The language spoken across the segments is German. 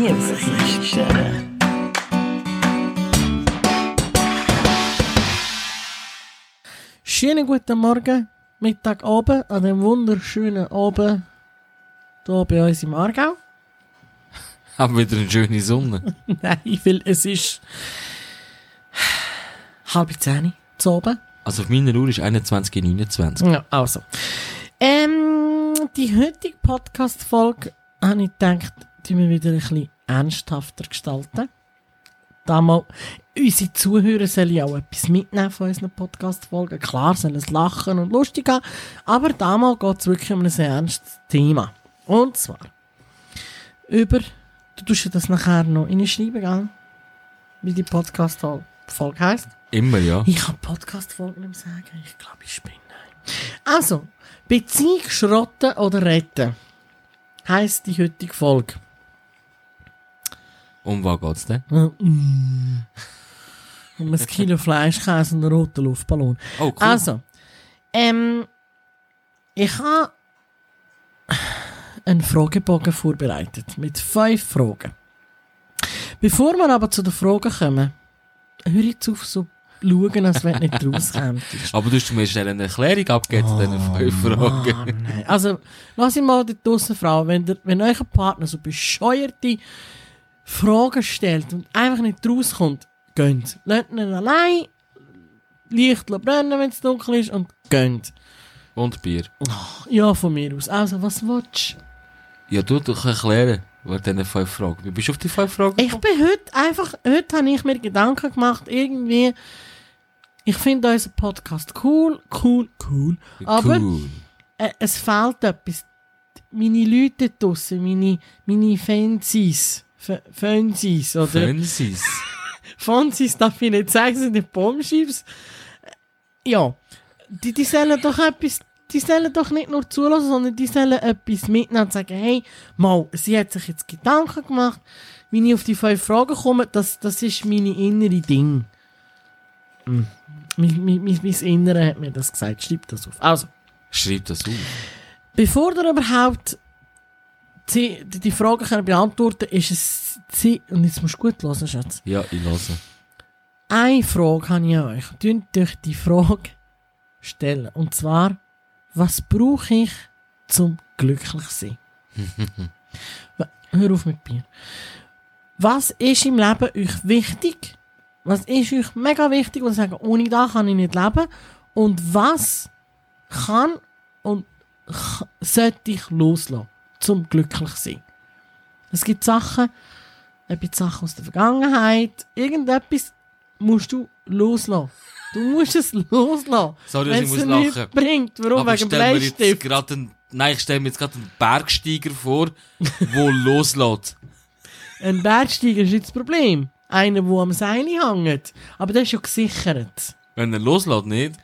Liebesgeschichte. Schönen guten Morgen, Mittag, oben, an dem wunderschönen Oben hier bei uns im Aargau. Haben wieder eine schöne Sonne. Nein, weil es ist halb zehn zu oben. Also auf meiner Uhr ist 21.29. Ja, also. Ähm, die heutige Podcast-Folge habe ich gedacht, die wir wieder ein bisschen ernsthafter gestalten. Da mal, unsere Zuhörer sollen ja auch etwas mitnehmen von unseren Podcast-Folgen. Klar, sollen es lachen und lustig haben, aber damals geht es wirklich um ein sehr ernstes Thema. Und zwar über, du tust das nachher noch reinschreiben, gell? Wie die Podcast-Folge heisst. Immer, ja. Ich kann Podcast-Folgen nicht sagen. Ich glaube, ich spinne. Also, Beziehung schrotten oder retten heisst die heutige Folge. Um denn? Mm. Um ein Kilo Fleischkäse und einen roten Luftballon. Oh, cool. Also, ähm, ich habe einen Fragebogen vorbereitet mit fünf Fragen. Bevor wir aber zu den Fragen kommen, höre jetzt auf so schauen, als wenn du nicht rauskommt. Aber du hast mir schnell eine Erklärung abgegeben zu diesen fünf Fragen. Mann, nein. Also, lass ich mal dort draussen fragen, wenn, der, wenn euer Partner so bescheuerte Fragen stellt und einfach nicht rauskommt, geht. Lasst ihn allein, Licht brennen, wenn es dunkel ist und geht. Und Bier. Ja, von mir aus. Also, was willst du? Ja, du, du kannst erklären, was diese fünf Fragen. Wie bist du auf die fünf Fragen Ich bin heute einfach, heute habe ich mir Gedanken gemacht, irgendwie, ich finde unseren Podcast cool, cool, cool, aber Cool. äh, es fehlt etwas. Meine Leute draussen, meine, meine Fancies, F- Fancies, oder? Fünsis. Fancies darf ich nicht sagen, sind die Bombschiffs. Ja, die, die sollen doch etwas, die sollen doch nicht nur zulassen, sondern die sollen etwas mitnehmen und sagen, hey, mal, sie hat sich jetzt Gedanken gemacht, wie ich auf die fünf Fragen komme, das, das ist meine innere Ding. Hm. Mein, mein, mein, mein Innere hat mir das gesagt, schreib das auf. Also, Schreib das auf. Bevor ihr überhaupt die, die, Fragen können beantworten ist es Zeit, und jetzt musst du gut hören, Schatz. Ja, ich höre. Eine Frage habe ich an euch. Tönt euch die Frage stellen. Und zwar, was brauche ich zum glücklich sein? Hör auf mit Bier. Was ist im Leben euch wichtig? Was ist euch mega wichtig? Und sagen, ohne das kann ich nicht leben. Und was kann und sollte ich loslassen, zum glücklich sein? Es gibt Sachen, bisschen Sachen aus der Vergangenheit, irgendetwas musst du loslassen. Du musst es loslassen. Sorry, dass Wenn ich es muss lachen. bringt. Warum? Aber Wegen jetzt Bleistift. gerade einen, nein, ich stelle mir jetzt gerade einen Bergsteiger vor, der loslässt. Ein Bergsteiger ist nicht das Problem. Einer, der am Seil hängt. Aber der ist ja gesichert. Wenn er loslässt, nicht?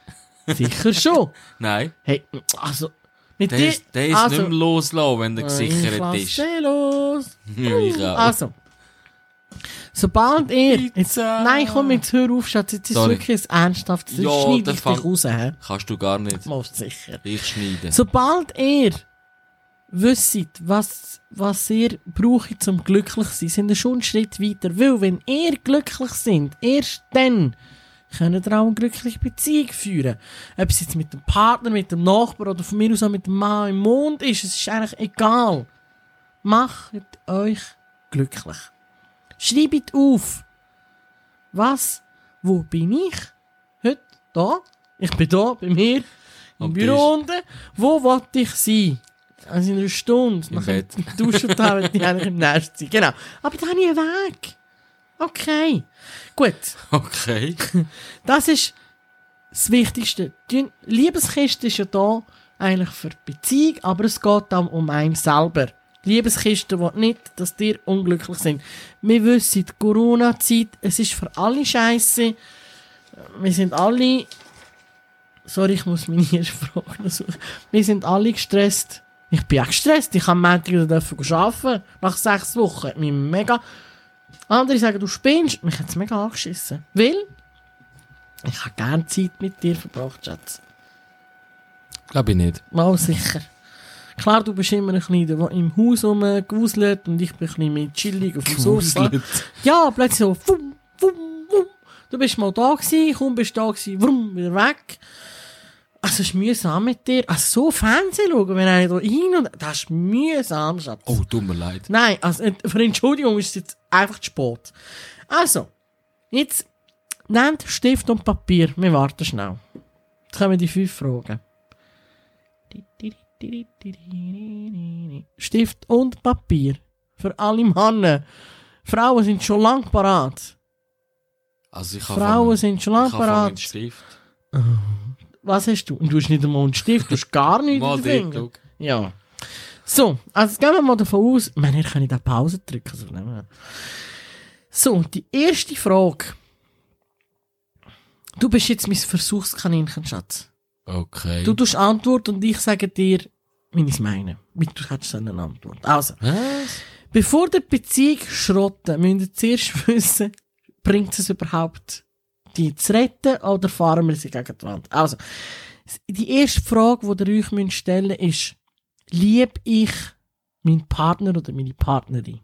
Sicher schon. Nein. Hey, also, mit Der ist, der ist also, nicht mehr loslassen, wenn er ich gesichert ist. los. Ja, ich auch. Also, sobald ihr... Jetzt, nein, komm, jetzt hör auf, Schatz. Jetzt ist es Sorry. wirklich ein ernsthaftes. Ja, schneide der ich Fang- dich raus, hä? Kannst du gar nicht. Mal sicher. Ich schneide. Sobald ihr wisst, was, was ihr braucht zum glücklich sein, sind ihr schon einen Schritt weiter. Weil, wenn ihr glücklich sind, erst dann könnt ihr auch eine glückliche Beziehung führen. Ob es jetzt mit dem Partner, mit dem Nachbar oder von mir aus auch mit dem Mann im Mond ist, es ist eigentlich egal. Macht euch glücklich. Schreibt auf. Was? Wo bin ich? Heute? Da? Ich bin da, bei mir. Im Büro unten. Wo wollte ich sein? Also in einer Stunde. Im Bett. Duschen und haben die eigentlich im Nest sein. Genau. Aber da habe ich einen Weg. Okay. Gut. Okay. Das ist das Wichtigste. Die Liebeskiste ist ja da eigentlich für die Beziehung, aber es geht dann um einen selber. Liebeskiste will nicht, dass dir unglücklich sind. Wir wissen, die Corona-Zeit, es ist für alle scheiße. Wir sind alle. Sorry, ich muss meine erste Frage noch suchen. Wir sind alle gestresst. Ich bin auch gestresst. Ich kann am Montag wieder arbeiten. Nach sechs Wochen. Mich mega. Andere sagen, du spinnst. Mich hat es mega angeschissen. Weil ich habe gerne Zeit mit dir verbracht, Schatz. Glaube ich nicht. Mal sicher. Klar, du bist immer ein bisschen im Haus rumgewuselt und ich bin ein bisschen mehr chillig auf dem Sofa. Ja, plötzlich so, wum, wum, wum. Du bist mal da gewesen, kaum bist da gewesen, wum, wieder weg. Also, es ist mühsam mit dir. Also, so Fernsehen schauen, wenn einer da hin und, das ist mühsam, Schatz. Oh, tut mir leid. Nein, also, äh, für Entschuldigung ist es jetzt einfach zu spät. Also, jetzt, nehmt Stift und Papier. Wir warten schnell. Jetzt kommen die fünf Fragen. Stift und Papier. Für alle Männer. Frauen sind schon lang parat. Also ich habe Frauen sind schon lang ich parat. Stift. Was hast du? Du hast nicht einmal einen Stift, du hast gar nichts Mal in den Fingern. schau. Ja. So, also jetzt gehen wir mal davon aus, ich meine, ihr könnt auch Pause drücken. Also, so, die erste Frage. Du bist jetzt mein Versuchskaninchen, Schatz. Okay. Du tust Antwort und ich sage dir, wie ich es meine. Du hättest eine Antwort. Also, Was? bevor der Beziehung schrotten, müsst ihr zuerst wissen, bringt es überhaupt, die zu retten oder fahren wir sie gegen die Wand? Also, die erste Frage, die ihr euch müsst stellen ist, liebe ich meinen Partner oder meine Partnerin?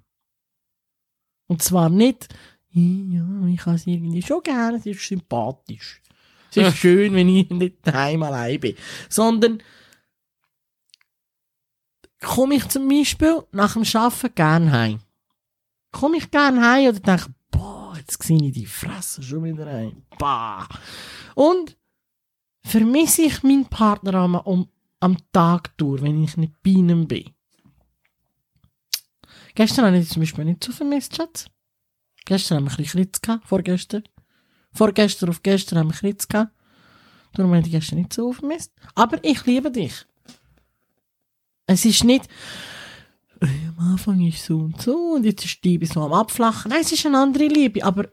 Und zwar nicht, ja, ich habe sie irgendwie schon gerne, sie ist sympathisch. Es ist schön, wenn ich nicht daheim allein bin. Sondern, komme ich zum Beispiel nach dem Arbeiten gern heim. Komme ich gern heim oder denke, jetzt sehe ich die Fresse schon wieder heim. Bah. Und vermisse ich meinen Partner am, um, am Tag durch, wenn ich nicht bei ihm bin. Gestern habe ich zum Beispiel nicht so vermisst, Schatz. Gestern haben wir ein bisschen Kritz gehabt, vorgestern. Vorgestern auf gestern haben wir Kritz gehabt. Darum habe ich gestern nicht so vermisst. Aber ich liebe dich. Es ist nicht, am Anfang ist so und so und jetzt ist die Liebe so am Abflachen. Nein, es ist eine andere Liebe, aber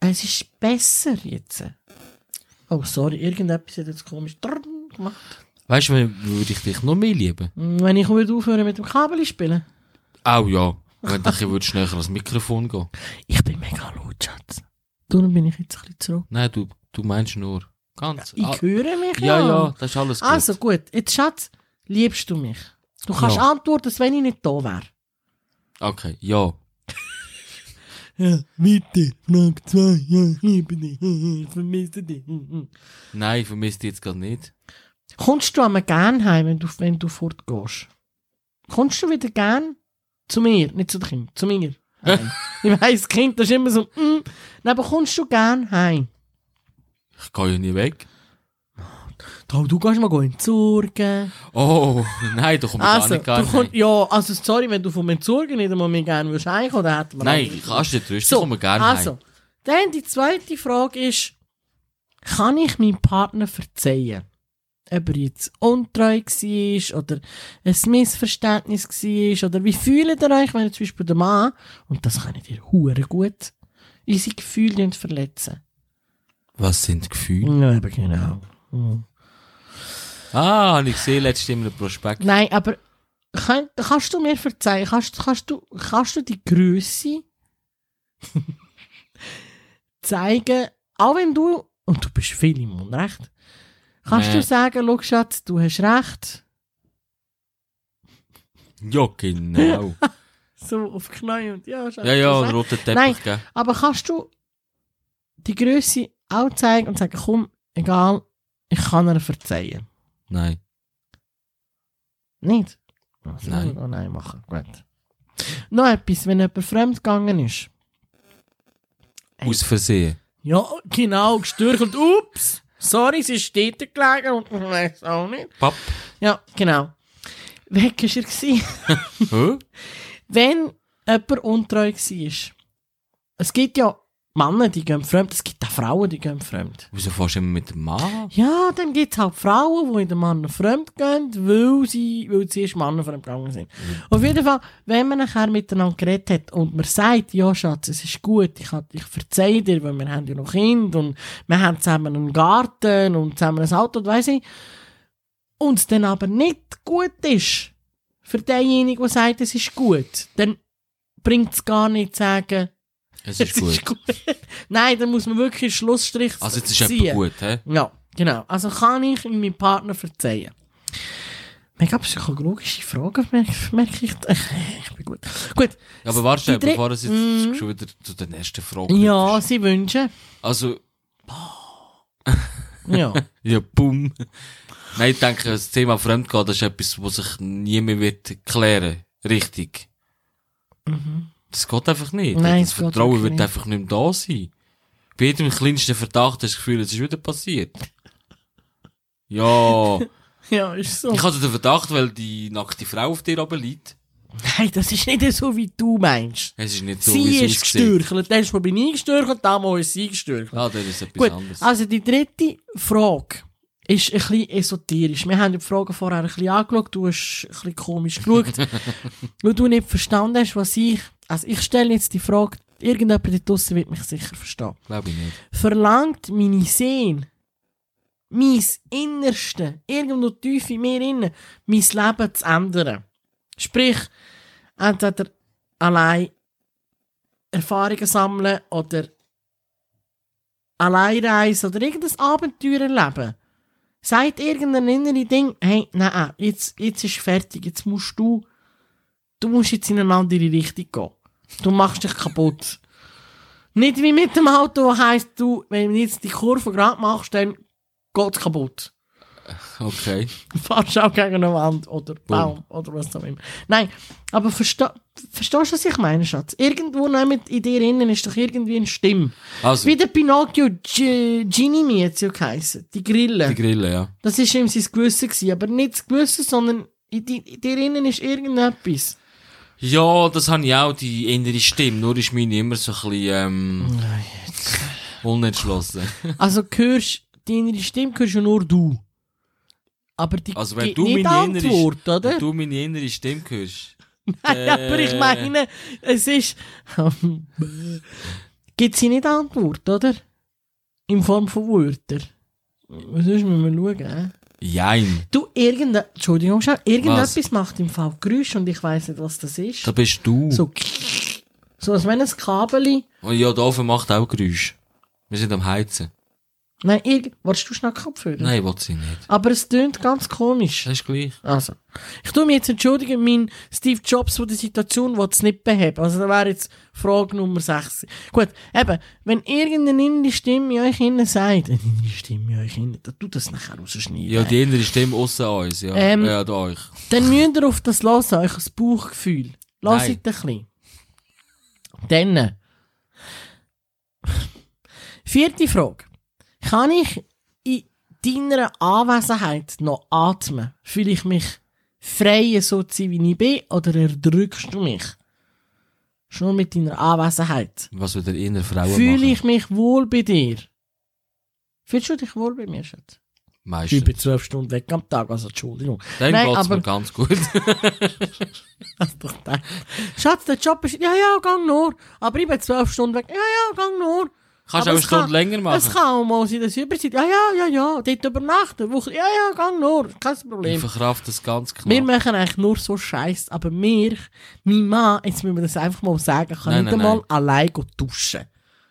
es ist besser jetzt. Oh, sorry, irgendetwas hat jetzt komisch gemacht. Weißt du, würde ich dich noch mehr lieben? Wenn ich würde aufhören mit dem Kabel spielen. Auch ja. Wenn ein bisschen näher ans Mikrofon gehen Ich bin mega laut, Schatz. Darum bin ich jetzt ein bisschen zurück. Nein, du, du meinst nur ganz. Ich Ah, höre mich ja, ja, das ist alles gut. Also gut, jetzt Schatz, liebst du mich? Du kannst Ja. antworten, als wenn ich nicht da wäre. Okay, ja. Ja, bitte, Frage 2, ja, ich liebe dich, ich vermisse dich. Nein, ich vermisse dich jetzt gerade nicht. Kommst du einmal gern heim, wenn du, wenn du fortgehst? Kommst du wieder gern zu mir? Nicht zu den Kindern, zu mir. Ich weiss, Kind, das ist immer so, mm. Nein, aber kommst du gern heim? Ich gehe ja nie weg. Du gehst mal entsorgen. Oh, nein, da komme ich gar Also, nicht komm, ja, also sorry, wenn du vom Entsorgen nicht einmal mehr gerne würdest heimkommen, dann hätten wir Nein, andere- kannst du nicht trösten, So, ich komme gerne also, heim. dann die zweite Frage ist, kann ich meinem Partner verzeihen? Ob er jetzt untreu war oder ein Missverständnis war oder wie fühlt ihr euch, wenn ihr zum Beispiel der Mann, und das kann ihr hure gut, unsere Gefühle verletzen? Was sind Gefühle? Ja, eben genau. Mhm. Ah, habe ich gesehen, letztes Mal im Prospekt. Nein, aber kann, kannst du mir verzeihen? Kannst, kannst, du, kannst du die Größe zeigen, auch wenn du, und du bist viel im Unrecht, kannst Nee. du sagen, schau Schatz, du hast recht, Ja, genau. so auf Knie und ja, Schatz, ja, ja, einen roten Teppich, Nein. gell? Aber kannst du die Größe auch zeigen und sagen, komm, egal, ich kann ihr verzeihen? Nein. Nicht? Also, Nein. Oh nein, machen. Gut. Noch etwas, wenn jemand fremd gegangen ist. Hey. Aus Versehen. Ja, genau, gestürchelt. Ups! Sorry, sie ist steht gelegen und ich weiß auch nicht. Papp. Ja, genau. Weg war er. gewesen? Wenn jemand untreu war. Es gibt ja Männer, die gehen fremd. Es gibt auch Frauen, die gehen fremd. Wieso fährst du immer mit dem Mann? Ja, dann gibt es halt Frauen, die in den Mann fremd gehen, weil sie, weil sie erst Männer fremd gegangen sind. Auf jeden Fall, wenn man nachher miteinander geredet hat und man sagt, ja Schatz, es ist gut, ich, ich verzeihe dir, weil wir haben ja noch Kinder und wir haben zusammen einen Garten und zusammen ein Auto und weiss ich, und es dann aber nicht gut ist, für denjenigen, der sagt, es ist gut, dann bringt es gar nicht zu sagen, Es ist gut. Nein, dann muss man wirklich einen Schlussstrich Also jetzt ist ziehen. jemand gut, hä? Ja, genau. Also kann ich meinem Partner verzeihen. Mega psychologische Fragen, merke, ich. Ich bin gut. Gut. Aber warte, Die bevor es jetzt Mm. schon wieder zu den ersten Fragen Ja, kommst. sie wünschen. Also, Ja. ja, bumm. Nein, ich denke, das Thema Fremdgehen, das ist etwas, was sich nie mehr wird klären. Richtig. Das geht einfach nicht. Nein, das Vertrauen wird nicht. einfach nicht mehr da sein. Bei jedem kleinsten Verdacht hast du das Gefühl, es ist wieder passiert. Ja. Ja, ist so. Ich hatte den Verdacht, weil die nackte Frau auf dir oben liegt. Nein, das ist nicht so, wie du meinst. Es ist nicht so, wie sie es ist gestürchelt. Letztes Mal bin ich gestürchelt, damals ist sie gestürchelt. Ah, das ist etwas Gut, anderes. also die dritte Frage ist ein bisschen esoterisch. Wir haben die Frage vorher ein bisschen angeschaut, du hast ein bisschen komisch geschaut, weil du nicht verstanden hast, was ich... Also ich stelle jetzt die Frage, irgendjemand da draussen wird mich sicher verstehen. Glaube ich nicht. Verlangt meine Seele, mein Innerste, irgendwo tief in mir innen, mein Leben zu ändern? Sprich, entweder allein Erfahrungen sammeln oder Alleinreisen oder irgendein Abenteuer erleben. Sagt irgendein innere Ding, hey, nein, jetzt, jetzt ist fertig, jetzt musst du, du musst jetzt in eine andere Richtung gehen. Du machst dich kaputt. Nicht wie mit dem Auto, wo heisst, du, wenn du jetzt die Kurve gerade machst, dann geht's kaputt. Okay. Du fahrst auch gegen eine Wand oder Baum oder was auch immer. Nein, aber verste verstehst du, was ich meine, Schatz? Irgendwo mit in dir innen ist doch irgendwie eine Stimme. Also, Wie der Pinocchio Genie Mi jetzt ja geheissen. Die Grille. die Grille, ja. das ist ihm sein Gewissen gewesen. Aber nicht das Gewissen, sondern in, di in dir innen ist irgendetwas. Ja, das habe ich auch, die innere Stimme. Nur ist meine immer so ein bisschen, ähm, unentschlossen. Also hörst, die innere Stimme hörst ja nur du. Aber die Also, wenn gibt du nicht meine innere, Antwort, oder? wenn du meine innere Stimme hörst. Nein, aber ich Äh. meine, es ist. Gibt sie nicht Antwort, oder? In Form von Wörtern. Was müssen wir schauen? Jein. Du, irgende, Entschuldigung, schau, irgendetwas macht im Fall Geräusch und ich weiss nicht, was das ist. Da bist du. So, so als wenn ein Kabel. Und ja, der Ofen macht auch Geräusch. Wir sind am Heizen. Nein, irgend, willst du schnell Kopfhörer? Nein, will sie nicht. Aber es tönt ganz komisch. Das ist gleich. Also, ich tue mich jetzt entschuldigen, mein Steve Jobs von der Situation will es nicht beheben. Also, da wäre jetzt Frage Nummer 6. Gut, eben, wenn irgendeine innere Stimme in euch innen sagt, eine innere Stimme in euch innen, dann tut das nachher rausschneiden. Ja, die innere Stimme aussen uns, ja. Ähm. ja, da euch. Dann müsst ihr auf das hören, euch ein Bauchgefühl. Lasst ein bisschen. Dann. Vierte Frage. Kann ich in deiner Anwesenheit noch atmen? Fühle ich mich frei, so zu sein, wie ich bin, oder erdrückst du mich? Schon mit deiner Anwesenheit. Was wir der innere Frauen Fühle ich mich wohl bei dir? Fühlst du dich wohl bei mir, Schatz? Meistens. Über zwölf Stunden weg am Tag, also Entschuldigung. Dann Nein, geht's aber- mir ganz gut. Hast doch gedacht. Schatz, der Job ist, ja, ja, gang nur. Aber ich bin zwölf Stunden weg. Ja, ja, gang nur. Kannst Aber auch eine Stunde kann- länger Es machen. kann auch mal sein, dass überzeit. Ja, ja, ja, ja. Dort übernachten. Woche. Ja, ja, gang nur. Kein Ich Problem. verkraft das ganz knapp. Wir machen eigentlich nur so Scheiß. Aber mir, mein Mann, jetzt müssen wir das einfach mal sagen, kann Nein, nicht nein, einmal nein. allein duschen.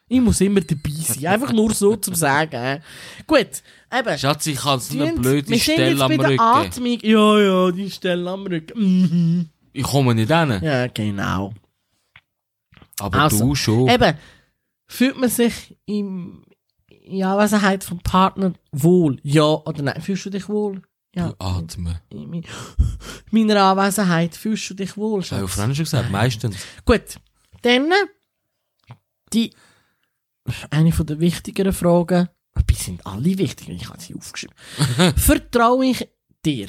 Ich muss immer dabei sein. Einfach nur so zum Sagen. Gut, eben. Schatz, ich habe so eine blöde Stelle am Rücken. Atmung. Ja, ja, die Stelle am Rücken. Mhm. Ich komme nicht hin. Ja, genau. Aber Also, du schon. Eben, fühlt man sich im, in Anwesenheit vom Partner wohl? Ja oder nein? Fühlst du dich wohl? Ja. Du atmen. In mein- meiner Anwesenheit fühlst du dich wohl, habe ich Schatz? vorhin schon gesagt, meistens. Gut. Dann, die, eine von der wichtigeren Fragen, die sind alle wichtig, ich habe sie aufgeschrieben. Vertraue ich dir?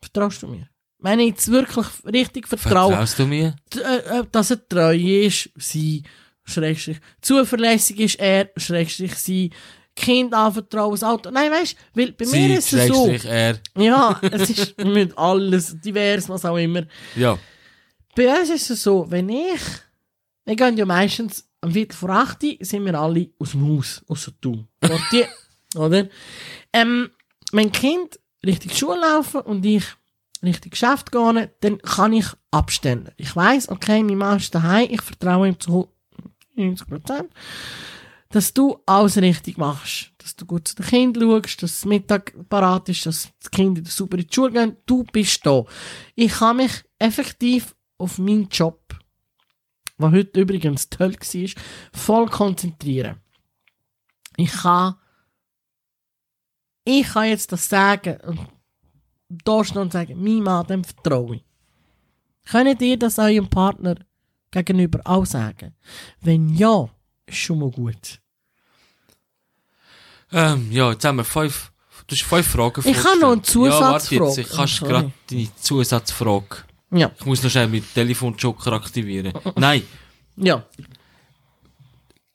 Vertraust du mir? Wenn ich jetzt wirklich richtig vertraue, Vertraust du mir? äh, äh, dass er treu ist, sie, Schrägstrich, zuverlässig ist er, Schrägstrich, sie, Kind anvertrauen, das Auto. Nein, weißt du, weil bei mir Sie, ist es so. Er. Ja, es ist mit alles, divers, was auch immer. Ja. Bei uns ist es so, wenn ich, wir gehen ja meistens am Viertel vor acht, sind wir alle aus dem Haus, außer du. Portier, oder? Ähm, wenn Kind Richtung Schule laufen und ich Richtung Geschäft gehen, dann kann ich abstellen. Ich weiss, okay, mein Mann ist daheim, ich vertraue ihm zu 90%. dass du alles richtig machst. Dass du gut zu den Kindern schaust, dass das Mittag parat ist, dass die Kinder sauber in die Schule gehen. Du bist da. Ich kann mich effektiv auf meinen Job, was heute übrigens toll war, voll konzentrieren. Ich kann, ich kann jetzt das sagen und da stehen und sagen, mein Mann, dem vertraue ich. Könnt ihr das eurem Partner gegenüber auch sagen? Wenn ja, ist schon mal gut. Ähm, ja, jetzt haben wir fünf, du hast fünf Fragen Ich habe noch eine Ja, warte Zusatzfrage. jetzt, ich kannst Sorry. gerade deine Zusatzfrage. Ja, Ich muss noch schnell mit Telefonjoker aktivieren. Nein, ja.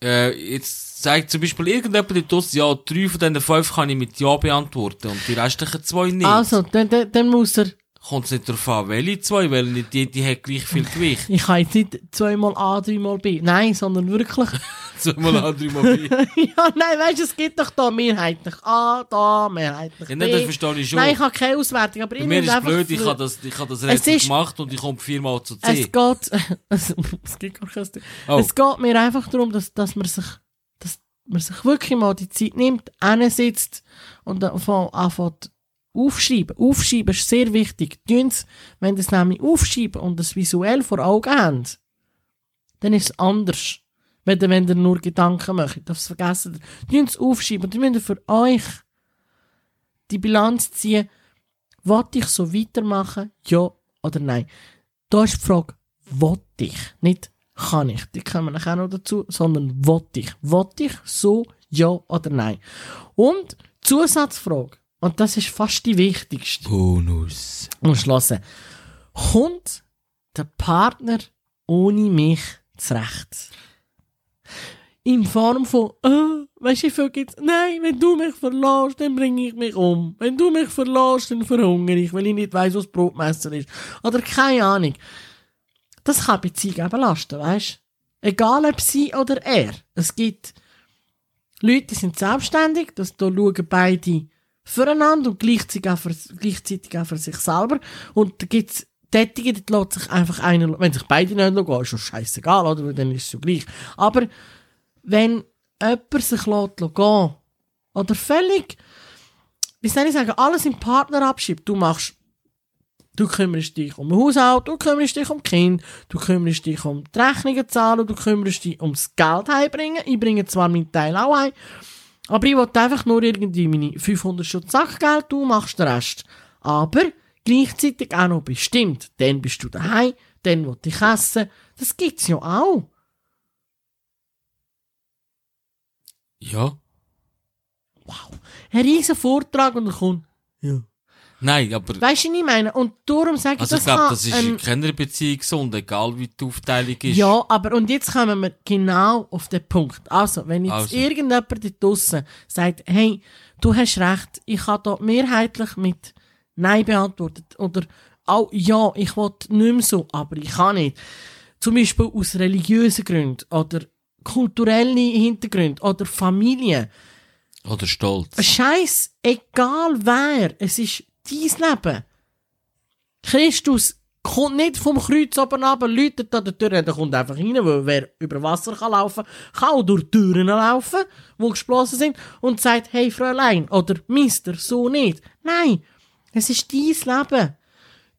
äh, jetzt sagt zum Beispiel irgendjemand in draussen, ja, drei von diesen fünf kann ich mit Ja beantworten und die restlichen zwei nicht. Also, dann, dann, dann muss er, Kommt es nicht darauf an, welche zwei, weil nicht die, die hat gleich viel Gewicht. ich kann jetzt nicht zweimal A, dreimal B. Nein, sondern wirklich. Zweimal A, dreimal B. ja, nein, weißt du, es gibt doch da mehrheitlich A, da, mehrheitlich Ja, B. nein, das verstehe ich schon. Nein, ich habe keine Auswertung, aber Bei mir ist es einfach blöd, ich habe das, ich habe das Es Rätsel ist- gemacht und ich komme viermal zu Es C. geht, es, es geht gar kein Oh. Es geht mir einfach darum, dass, dass man sich, dass man sich wirklich mal die Zeit nimmt, sitzt und dann von- anfängt aufschreiben. Aufschreiben ist sehr wichtig. Tun's, wenn das nämlich aufschreiben und das visuell vor Augen habt, dann ist es anders. Wenn ihr, wenn ihr nur Gedanken macht, das vergessen. Tun's aufschreiben und dann müsst ihr für euch die Bilanz ziehen, wollte ich so weitermachen, ja oder nein. Da ist die Frage, wollte ich, nicht kann ich. Die kommen nachher noch dazu, sondern wollte ich. Wollte ich so, ja oder nein. Und Zusatzfrage, und das ist fast die wichtigste, Bonus. umschlossen. Kommt der Partner ohne mich zurecht? In Form von, äh, weißt du, viel gibt's? Nein, wenn du mich verlässt, dann bringe ich mich um. Wenn du mich verlässt, dann verhungere ich, weil ich nicht weiss, was Brotmesser ist. Oder keine Ahnung. Das kann Beziehung eben belasten, weißt du? Egal ob sie oder er. Es gibt Leute, die sind selbstständig, das da schauen beide füreinander und gleichzeitig auch für, gleichzeitig auch für sich selber. Und da gibt's Tätige, die lässt sich einfach einer, wenn sich beide nicht schauen, ist schon scheißegal, oder? Weil Dann ist es ja gleich. Aber wenn jemand sich lässt gehen, oder völlig, wie soll ich sagen, alles im Partner abschiebt, du machst Du kümmerst dich um den Haushalt, du kümmerst dich um Kinder, du kümmerst dich um die Rechnungen zahlen, du kümmerst dich ums Geld heimbringen. Ich bringe zwar meinen Teil auch heim, aber ich will einfach nur irgendwie meine 500 Stutz Sackgeld, du machst den Rest. Aber gleichzeitig auch noch bestimmt. Dann bist du daheim, dann will ich essen. Das gibt's ja auch. Ja. Wow. Ein riesen Vortrag und dann kommt, ja. Nein, aber, Weißt du, was ich meine? Und darum sage ich, also ich das glaube, kann das ist ein- in keiner Beziehung gesund, egal wie die Aufteilung ist. Ja, aber und jetzt kommen wir genau auf den Punkt. Also, wenn jetzt Also. irgendjemand dort draussen sagt, hey, du hast recht, ich habe da mehrheitlich mit Nein beantwortet oder auch ja, ich will nicht mehr so, aber ich kann nicht. Zum Beispiel aus religiösen Gründen oder kulturellen Hintergründen oder Familie. Oder Stolz. Scheiß, egal wer, es ist dein Leben. Christus kommt nicht vom Kreuz oben runter, läutet an der Tür, der kommt einfach rein, weil wer über Wasser kann laufen, kann auch durch Türen laufen, die geschlossen sind, und sagt, hey Fräulein, oder Mister, so nicht. Nein, es ist dein Leben.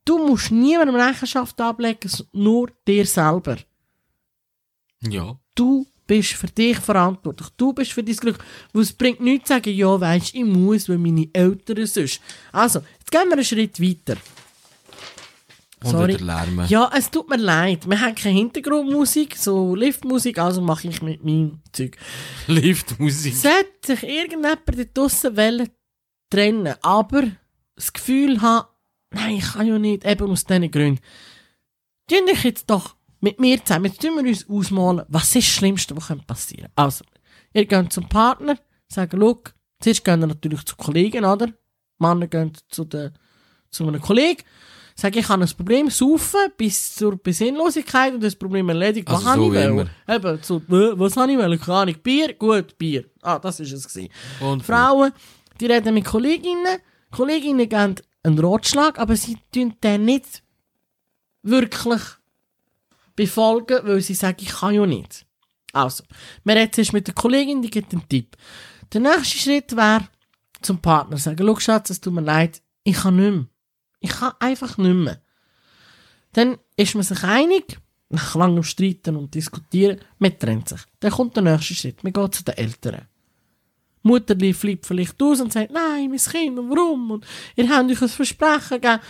Du musst niemandem Rechenschaft ablegen, nur dir selber. Ja. Du bist für dich verantwortlich. Du bist für dein Glück. Weil es bringt nichts zu sagen, ja, weisst, ich muss, weil meine Eltern sonst. Also, gehen wir einen Schritt weiter. Und Sorry. Ja, es tut mir leid. Wir haben keine Hintergrundmusik, so Liftmusik, also mache ich mit meinem Zeug. Liftmusik. Sollte sich irgendjemand dort draussen wollen trennen, aber das Gefühl haben, nein, ich kann ja nicht, eben aus diesen Gründen. Tun dich jetzt doch mit mir zusammen, jetzt tun wir uns ausmalen, was ist das Schlimmste, was könnte passieren. Also, ihr geht zum Partner, sagen, schau, zuerst gehen wir natürlich zu Kollegen, oder? Männer gehen zu, der, zu einem Kollegen, sagen, ich habe ein Problem, saufen bis zur Besinnlosigkeit und das Problem erledigt. Was Also habe so ich wie wollen? Eben, äh, was habe ich wollen? Keine Ahnung. Bier? Gut, Bier. Ah, das ist es gewesen. Und Frauen, die reden mit Kolleginnen. Kolleginnen geben einen Ratschlag, aber sie tun den nicht wirklich befolgen, weil sie sagen, ich kann ja nicht. Also, wir reden jetzt mit der Kollegin, die gibt einen Tipp. Der nächste Schritt wäre, zum Partner sagen, schau Schatz, es tut mir leid, ich kann nicht mehr. Ich kann einfach nicht mehr. Dann ist man sich einig, nach langem Streiten und Diskutieren, man trennt sich. Dann kommt der nächste Schritt, man geht zu den Eltern. Mutter flippt vielleicht aus und sagt, nein, mein Kind, warum? Und ihr habt euch ein Versprechen gegeben.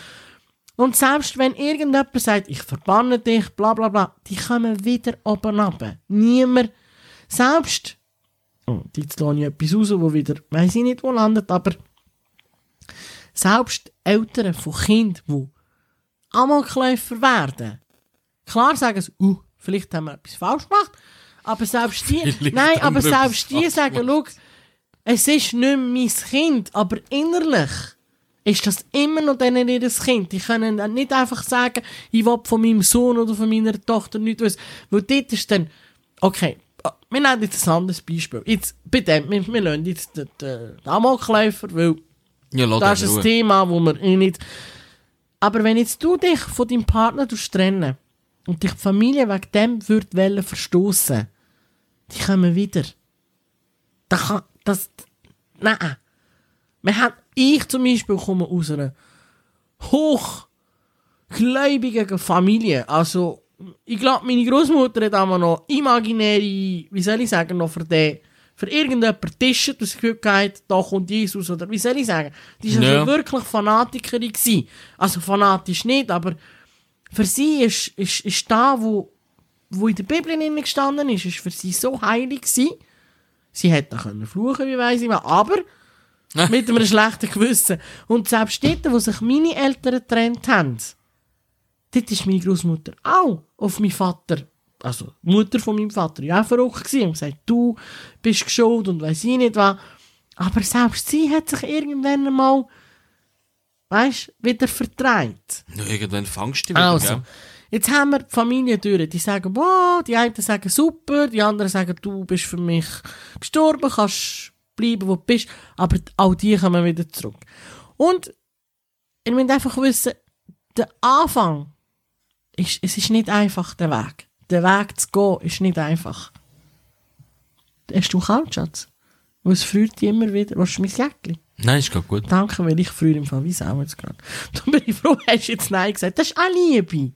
Und selbst wenn irgendjemand sagt, ich verbanne dich, bla bla bla, die kommen wieder oben runter. Niemand, selbst, und jetzt lasse ich etwas raus, wo wieder, weiss ich nicht, wo landet, aber selbst Eltern von Kindern, die Amokläufer werden, klar sagen sie, uh, vielleicht haben wir etwas falsch gemacht, aber selbst die, Vielleicht nein, aber selbst die sagen, schau, es ist nicht mein Kind, aber innerlich ist das immer noch denen ihr Kind. Die können dann nicht einfach sagen, ich will von meinem Sohn oder von meiner Tochter nichts wissen. Weil dort ist dann, okay, wir nehmen jetzt ein anderes Beispiel. Jetzt, bei dem, wir, wir lassen jetzt den, den Amokläufer, weil Ja, das ist in ein. Thema, wo wir eh nicht... Aber wenn jetzt du dich von deinem Partner trennen und dich die Familie wegen dem würd wollen verstoßen, die kommen wieder. Da kann, das, nein. Man hat, ich zum Beispiel komme aus einer hochgläubigen Familie. Also, ich glaube, meine Großmutter hat einmal noch imaginäre, wie soll ich sagen, noch für den, für irgendjemand Tische, das Gefühl gehabt, da kommt Jesus, oder wie soll ich sagen? Die war Ja. also wirklich Fanatikerin gewesen. Also fanatisch nicht, aber für sie ist, ist, ist da, wo, wo in der Bibel drin gestanden ist, ist für sie so heilig gewesen. Sie hätte können fluchen, wie weiss ich was, aber mit einem schlechten Gewissen. Und selbst dort, wo sich meine Eltern getrennt haben, dort ist meine Großmutter auch auf meinen Vater, also die Mutter von meinem Vater, ja auch verrückt gewesen und gesagt, du bist geschuld und weiss ich nicht was. Aber selbst sie hat sich irgendwann einmal, weißt, wieder vertreibt. Ja, irgendwann fangst du wieder, Also, gell? jetzt haben wir die Familie durch. Die sagen, boah, die einen sagen super, die anderen sagen, du bist für mich gestorben, kannst bleiben, wo du bist. Aber auch die kommen wieder zurück. Und ihr müsst einfach wissen, der Anfang ist, es ist nicht einfach, der Weg. Der Weg zu gehen ist nicht einfach. Hast du kalt, Schatz? Weil es friert dich immer wieder. Was ist mein Jäckchen? Nein, ist gerade gut. Danke, weil ich früher im Fall wie auch jetzt gerade. Da bin ich froh, hast du jetzt Nein gesagt. Das ist auch Liebe.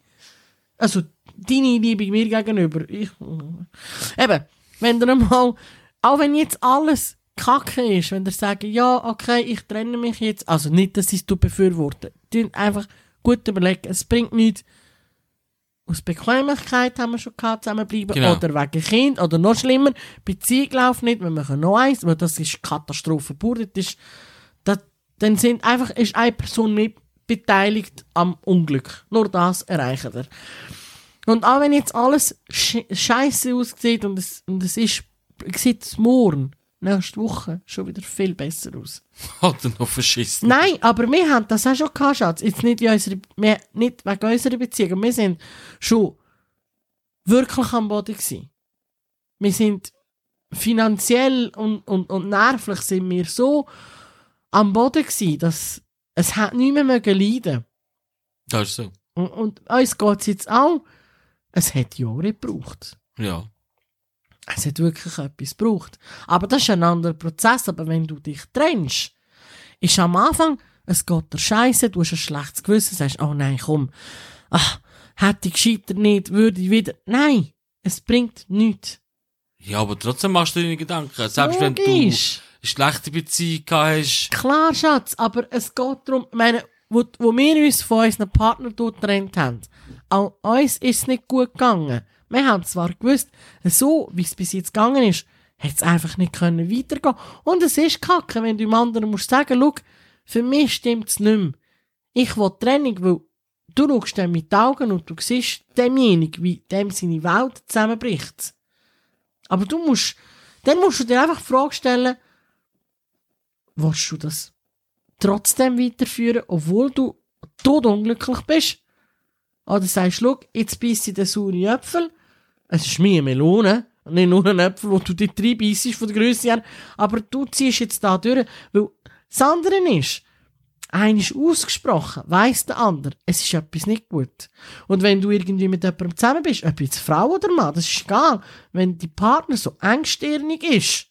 Also, deine Liebe mir gegenüber. Ich, eben, wenn ihr mal, auch wenn jetzt alles kacke ist, wenn ihr sagt, ja, okay, ich trenne mich jetzt, also nicht, dass ich es befürworte, einfach gut überlegen, es bringt nichts, aus Bequemlichkeit haben wir schon gehabt, zusammenbleiben, Genau. oder wegen Kind, oder noch schlimmer, Beziehung läuft nicht, wir machen noch eins, weil das ist Katastrophe pur, das ist, das, dann sind einfach, ist eine Person mit beteiligt am Unglück. Nur das erreichen wir. Und auch wenn jetzt alles sch scheiße aussieht und es, und es ist, sieht morgen, nächste Woche, schon wieder viel besser aus. Hat er noch verschissen. Nein, aber wir haben das auch schon gehabt, Schatz. Jetzt nicht, in unserer, wir, nicht wegen unserer Beziehung. Wir sind schon wirklich am Boden gewesen. Wir sind finanziell und, und, und nervlich sind wir so am Boden gewesen, dass es hat nicht mehr mögen leiden. Das ist so. Und, und uns geht es jetzt auch, es hat Jahre gebraucht. Ja. Es hat wirklich etwas gebraucht. Aber das ist ein anderer Prozess. Aber wenn du dich trennst, ist am Anfang, es geht dir scheiße, du hast ein schlechtes Gewissen, sagst, oh nein, komm, ach, hätte ich gescheiter nicht, würde ich wieder. Nein, es bringt nichts. Ja, aber trotzdem machst du deine Gedanken. Selbst wenn du eine Logisch. schlechte Beziehung hast. Klar, Schatz, aber es geht darum, ich meine, wo, wo wir uns von unseren Partnern dort getrennt haben, auch uns ist es nicht gut gegangen. Wir haben zwar gewusst, so wie es bis jetzt gegangen ist, hat es einfach nicht können weitergehen. Und es ist kacke, wenn du dem anderen musst sagen, schau, für mich stimmt es nicht mehr. Ich will Trennung, weil du schaust dann mit den Augen und du siehst demjenigen, wie dem seine Welt zusammenbricht. Aber du musst, dann musst du dir einfach die Frage stellen, willst du das trotzdem weiterführen, obwohl du todunglücklich bist? Oder sagst du, schau, jetzt beißt ich den sauren Äpfel, es ist eine Melone, nicht nur ein Äpfel, wo du die drei beißt von der Größe her, aber du ziehst jetzt da durch, weil das andere ist, Einer ist ausgesprochen, weiss der andere, es ist etwas nicht gut. Und wenn du irgendwie mit jemandem zusammen bist, ob jetzt Frau oder Mann, das ist egal. Wenn die Partner so engstirnig ist,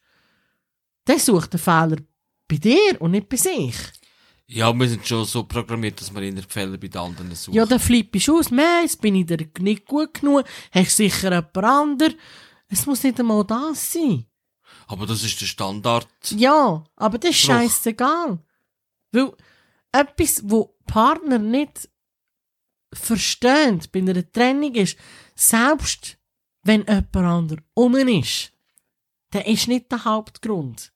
dann sucht der Fehler bei dir und nicht bei sich. Ja, wir sind schon so programmiert, dass wir in der Fälle bei den anderen suchen. Ja, dann flippst du aus, jetzt bin ich dir nicht gut genug, hast sicher jemand anderes. Es muss nicht einmal das sein. Aber das ist der Standard. Ja, aber das ist scheißegal. Weil etwas, wo Partner nicht verstehen, bei einer Trennung ist, selbst wenn jemand anderes um ist, der ist nicht der Hauptgrund.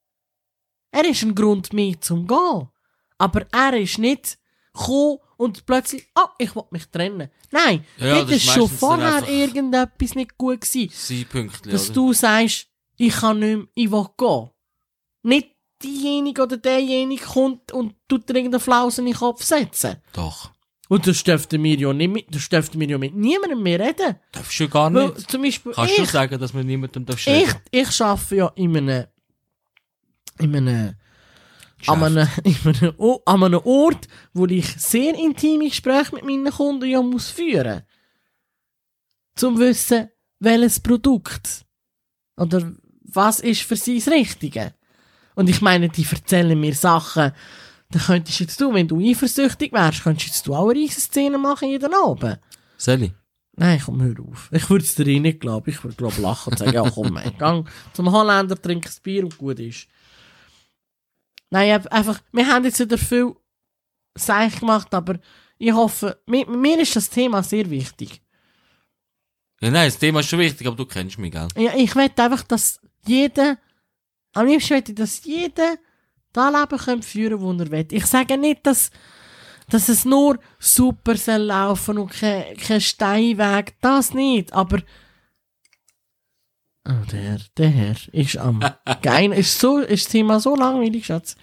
Er ist ein Grund mehr zum Gehen. Aber er ist nicht gekommen und plötzlich, oh, ich will mich trennen. Nein, Ja, dort das ist schon vorher irgendetwas nicht gut gewesen Pünktchen, dass oder? du sagst, ich kann nicht mehr, ich will gehen. Nicht diejenige oder derjenige kommt und tut dir irgendeine Flause in den Kopf setzen. Doch. Und das dürften wir ja nicht mit, das dürften wir ja mit niemandem mehr reden. Darfst du gar Weil, nicht. zum Beispiel Kannst du ich, sagen, dass wir niemandem ich, reden? ich arbeite ja in einem, in einem, an einem, in einem, O- an einem Ort, wo ich sehr intime Gespräche mit meinen Kunden ja muss führen. Zum wissen, welches Produkt oder was ist für sie das Richtige. Und ich meine, die erzählen mir Sachen, da könntest jetzt du, wenn du eifersüchtig wärst, könntest jetzt du auch eine riesen Szene machen jeden Abend. Sally? Nein, komm, hör auf. Ich würde es dir eh nicht glauben. Ich würde, glaube lachen und sagen, ja, komm, mein, gang zum Holländer, trink ein Bier und gut ist. Nein, einfach, wir haben jetzt wieder viel Seich gemacht, aber ich hoffe, mir, mir ist das Thema sehr wichtig. Ja, nein, das Thema ist schon wichtig, aber du kennst mich, gell? Ja, ich will einfach, dass jeder, am liebsten möchte ich, dass jeder das Leben kann führen kann, das er will. Ich sage nicht, dass, dass es nur super soll laufen und kein, kein Steinweg, das nicht, aber oh, der, der Herr ist am Gein, ist so, ist das Thema so langweilig, Schatz.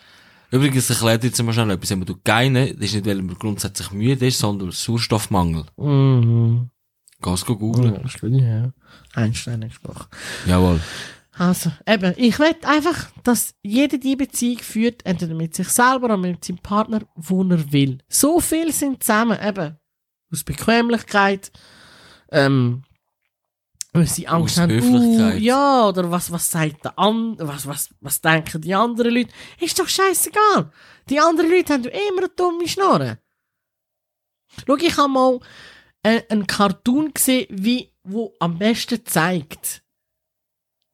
Übrigens erklärt jetzt mal schnell etwas. Wenn du geine, das ist nicht, weil man grundsätzlich müde ist, sondern Sauerstoffmangel. Mhm. Geh's go googlen. Ja, das ja. Einstein gesprochen. Jawohl. Also, eben, ich will einfach, dass jeder die Beziehung führt, entweder mit sich selber oder mit seinem Partner, wo er will. So viel sind zusammen, eben, aus Bequemlichkeit, ähm, weil sie Angst haben, uh, ja, oder was, was sagt der andere, was, was, was denken die anderen Leute? Ist doch scheißegal. Die anderen Leute haben immer eine dumme Schnurren. Schau, ich habe mal äh, einen Cartoon gesehen, wie, wo am besten zeigt,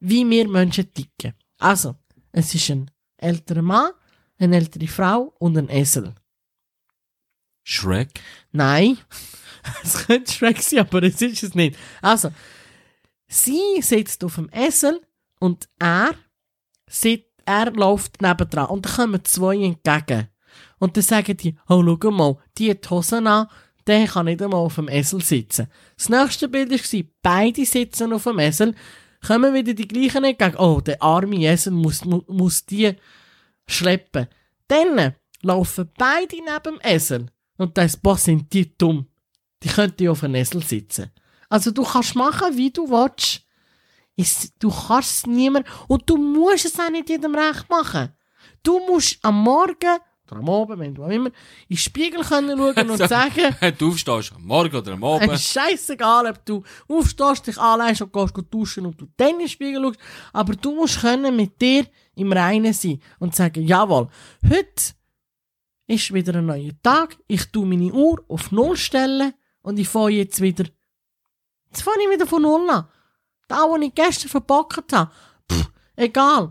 wie wir Menschen ticken. Also, es ist ein älterer Mann, eine ältere Frau und ein Esel. Shrek? Nein, es könnte Shrek sein, aber es ist es nicht. Also, sie sitzt auf dem Esel und er, sit, er läuft nebendran und dann kommen zwei entgegen. Und dann sagen die, oh, schau mal, die hat Hosen an, der kann nicht einmal auf dem Esel sitzen. Das nächste Bild war, beide sitzen auf dem Esel, kommen wieder die gleichen entgegen. Oh, der arme Esel muss, mu muss die schleppen. Dann laufen beide neben dem Esel. Und das boah, sind die dumm. Die könnten ja auf einem Esel sitzen. Also du kannst machen, wie du willst. Es, du kannst es niemand und du musst es auch nicht jedem recht machen. Du musst am Morgen oder am Abend, wenn du auch immer, in den Spiegel können schauen und sagen, du aufstehst, am Morgen oder am es Abend. ist scheißegal, ob du aufstehst, dich anlegst und gehst duschen und du dann in den Spiegel schaust. Aber du musst können mit dir im Reinen sein und sagen, jawohl, heute ist wieder ein neuer Tag, ich tu meine Uhr auf Null stellen und ich fange jetzt wieder, jetzt fange ich wieder von Null an. Da, was ich gestern verbockt habe, pff, egal.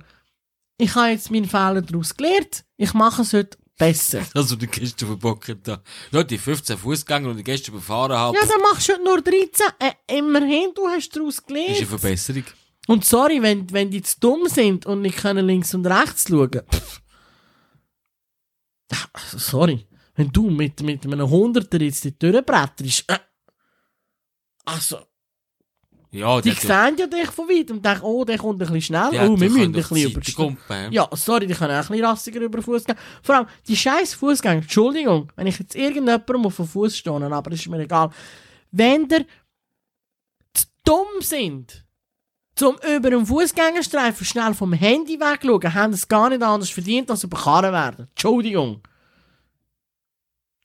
Ich habe jetzt meinen Fehler daraus gelernt, ich mache es heute besser. Also, die gestern verbockt da. Ja, die 15 Fußgänger, die ich gestern befahren habe, Ja, dann machst du heute nur 13. Äh, immerhin, du hast daraus ist eine gelernt. Verbesserung. Und sorry, wenn, wenn die zu dumm sind und nicht können links und rechts schauen. Pff. Sorry. Wenn du mit, mit einem Hunderter jetzt die Tür bretterst. Äh. Also, Ja, die sehen ja dich von weit und denken, oh, der kommt ein bisschen schnell. oh, wir müssen ein bisschen überstehen. kumpen, Ja, sorry, die können auch ein bisschen rassiger über den Fuß gehen. Vor allem, die scheiß Fußgänger, Entschuldigung, wenn ich jetzt irgendjemandem auf den Fuß stehe, aber das ist mir egal. Wenn der zu dumm sind, zum über den Fußgängerstreifen schnell vom Handy wegschauen, haben es gar nicht anders verdient, als überkarren werden. Entschuldigung.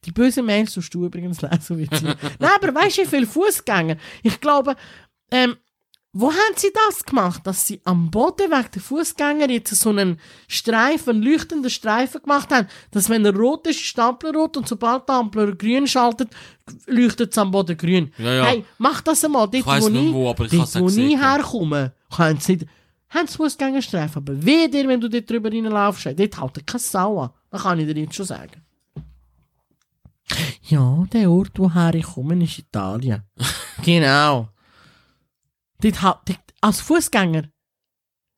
Die bösen Mails tust du übrigens lesen, wie. Nein, aber weißt du, wie viele Fußgänger? Ich glaube, ähm, wo haben sie das gemacht? Dass sie am Boden wegen der Fußgänger jetzt so einen Streifen, einen leuchtenden Streifen gemacht haben, dass wenn er rot ist, ist die Ampel rot und sobald die Ampel grün schaltet, leuchtet es am Boden grün. Ja, ja. Hey, mach das einmal. Dort, Ich weiss wo nicht ich, wo, aber ich dort, wo ja. herkomme, haben sie nicht, haben sie Fußgängerstreifen. Aber weh dir, wenn du dort drüber reinlaufst, dort hält keine Sau an. Das kann ich dir jetzt schon sagen. Ja, der Ort, woher ich komme, ist Italien. genau. Dort, dort, als Fußgänger,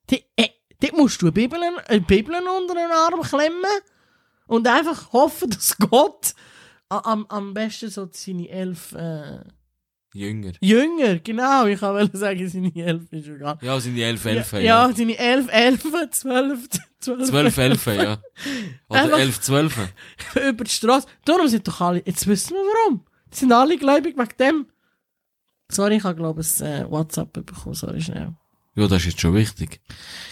dort, äh, dort musst du eine Bibel, eine Bibel unter den Arm klemmen und einfach hoffen, dass Gott am, am besten so seine elf äh, Jünger. Jünger, genau, ich wollte sagen, seine elf ist egal. Ja, sind die elf Elfen, ja, ja. seine elf, elf, zwölf, zwölf, Zwölf Elfen, ja. Oder Einfach- elf Zwölfe. über die Straße. Darum sind doch alle, jetzt wissen wir warum. Die sind alle gläubig wegen dem. Sorry, ich habe glaube ich ein äh, WhatsApp bekommen, sorry schnell. Ja, das ist jetzt schon wichtig.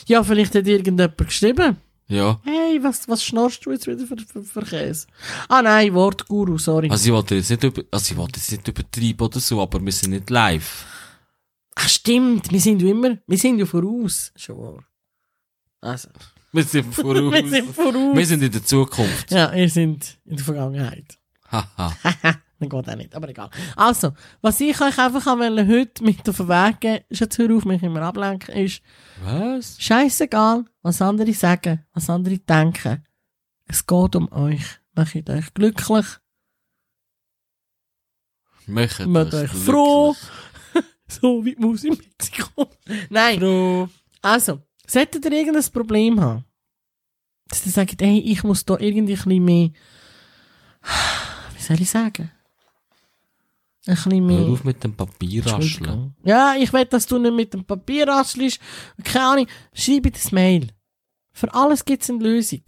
Ja, vielleicht hat irgendjemand geschrieben. Ja. Hey, was, was schnorrst du jetzt wieder für, für, für Käse? Ah nein, Wortguru, sorry. Also ich wollte jetzt nicht über, also ich wollte jetzt nicht übertreiben oder so, aber wir sind nicht live. Ach stimmt, wir sind ja immer, wir sind ja voraus. Schon wahr. Also, Wir sind voraus. wir sind voraus. Wir sind in der Zukunft. Ja, ihr sind in der Vergangenheit. Haha. Dann geht auch nicht, aber egal. Also, was ich euch einfach wollte heute mit auf den Weg geben, ist jetzt hör auf, mich immer ablenken, ist, Was? scheißegal, was andere sagen, was andere denken. Es geht um euch. Macht euch glücklich, macht euch froh. so wie die Maus in Mexiko. Nein, Froh. also, solltet ihr irgendein Problem haben, dass ihr sagt, hey, ich muss da irgendwie ein bisschen mehr, wie soll ich sagen? Ein bisschen mehr... Hör auf mit dem Papierrascheln. Ja, ich will, dass du nicht mit dem Papier raschelst. Keine Ahnung. Schreib das Mail. Für alles gibt es eine Lösung.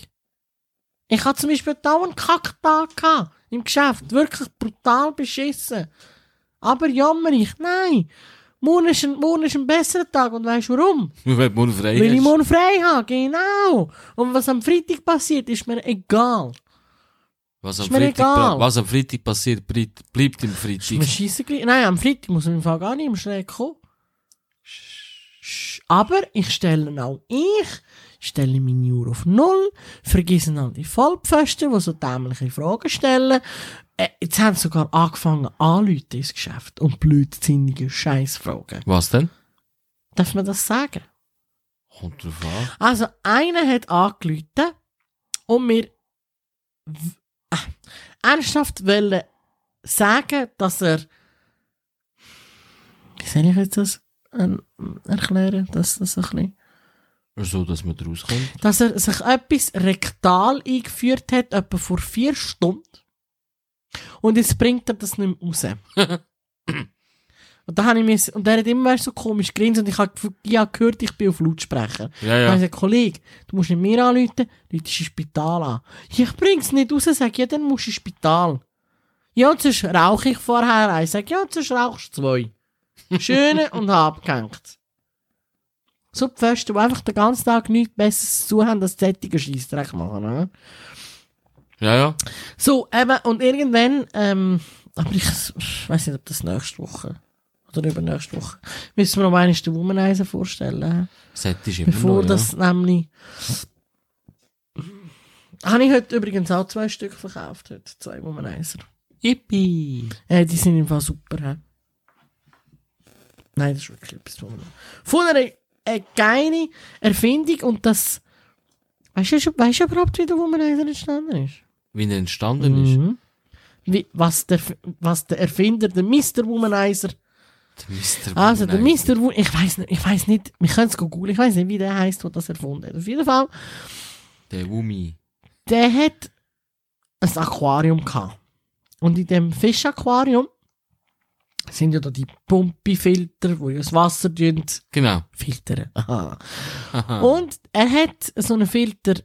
Ich hatte zum Beispiel da einen Kacktag gehabt, im Geschäft. Wirklich brutal beschissen. Aber jammer ich. Nein. Morgen ist ein, morgen ist ein besserer Tag. Und weißt du warum? Wenn du morgen frei Weil ich morgen frei habe. Genau. Und was am Freitag passiert, ist mir egal. Was am, Freitag, was am Freitag passiert, bleibt, bleibt im Ist mir Freitag. gleich. Nein, am Freitag muss ich im Fall gar nicht im Schräg kommen. Aber ich stelle auch ich, stelle meine Uhr auf Null, vergessen all die Vollpfosten, die so dämliche Fragen stellen. Äh, jetzt haben sie sogar angefangen anzuleuten ins Geschäft und blödsinnige Scheißfragen. Was denn? Darf man das sagen? Kommt drauf an. Also, einer hat angerufen und mir ernsthaft wollen sagen, dass er. Wie soll ich jetzt das ähm, erklären? Dass das ein bisschen. So, dass man daraus kommt. Dass er sich etwas rektal eingeführt hat, etwa vor vier Stunden. Und jetzt bringt er das nicht mehr raus. und da habe ich mir, und er hat immer so komisch grinst und ich habe ich habe gehört, ich bin auf Lautsprecher. Ja, Ja. Ich ja. gesagt, Kollege, du musst nicht mir anrufen, Leute ins Spital an. Ja, Ich bring's nicht raus, sag ja, dann musst du ins Spital. Ja, und sonst rauche ich vorher ein. Sag, ja, und sonst rauchst du zwei. Schöne und abgehängt. So die Pfosten, die einfach den ganzen Tag nichts Besseres zu haben, als sättige Scheissdreck machen. Ne? Ja, ja. So, eben, und irgendwann, ähm, aber ich, ich weiß nicht, ob das nächste Woche oder übernächste Woche, müssen wir noch einmal den Womanizer vorstellen. Set ist immer Bevor noch, das nämlich. Habe ich heute übrigens auch zwei Stück verkauft, heute zwei Womanizer. ja. Yippie. Äh, die sind im Fall super, hä? Nein, das ist wirklich etwas Womanizer. Von einer eine geile Erfindung und das. Weißt du, schon- weißt du überhaupt, wie der Womanizer entstanden ist? Wie er entstanden ist. Mhm. Wie, was, der, was der Erfinder, der Mr. Womanizer, Der also der. Mr. Wo ich weiß nicht, ich weiß nicht, wir können es googeln, ich weiß nicht, wie der heißt, der das erfunden hat. Auf jeden Fall, Der Wumi. der hat ein Aquarium gehabt. Und in dem Fischaquarium sind ja da die Pumpifilter, wo ja das Wasser Genau. filtern. Aha. Aha. Und er hat so einen Filter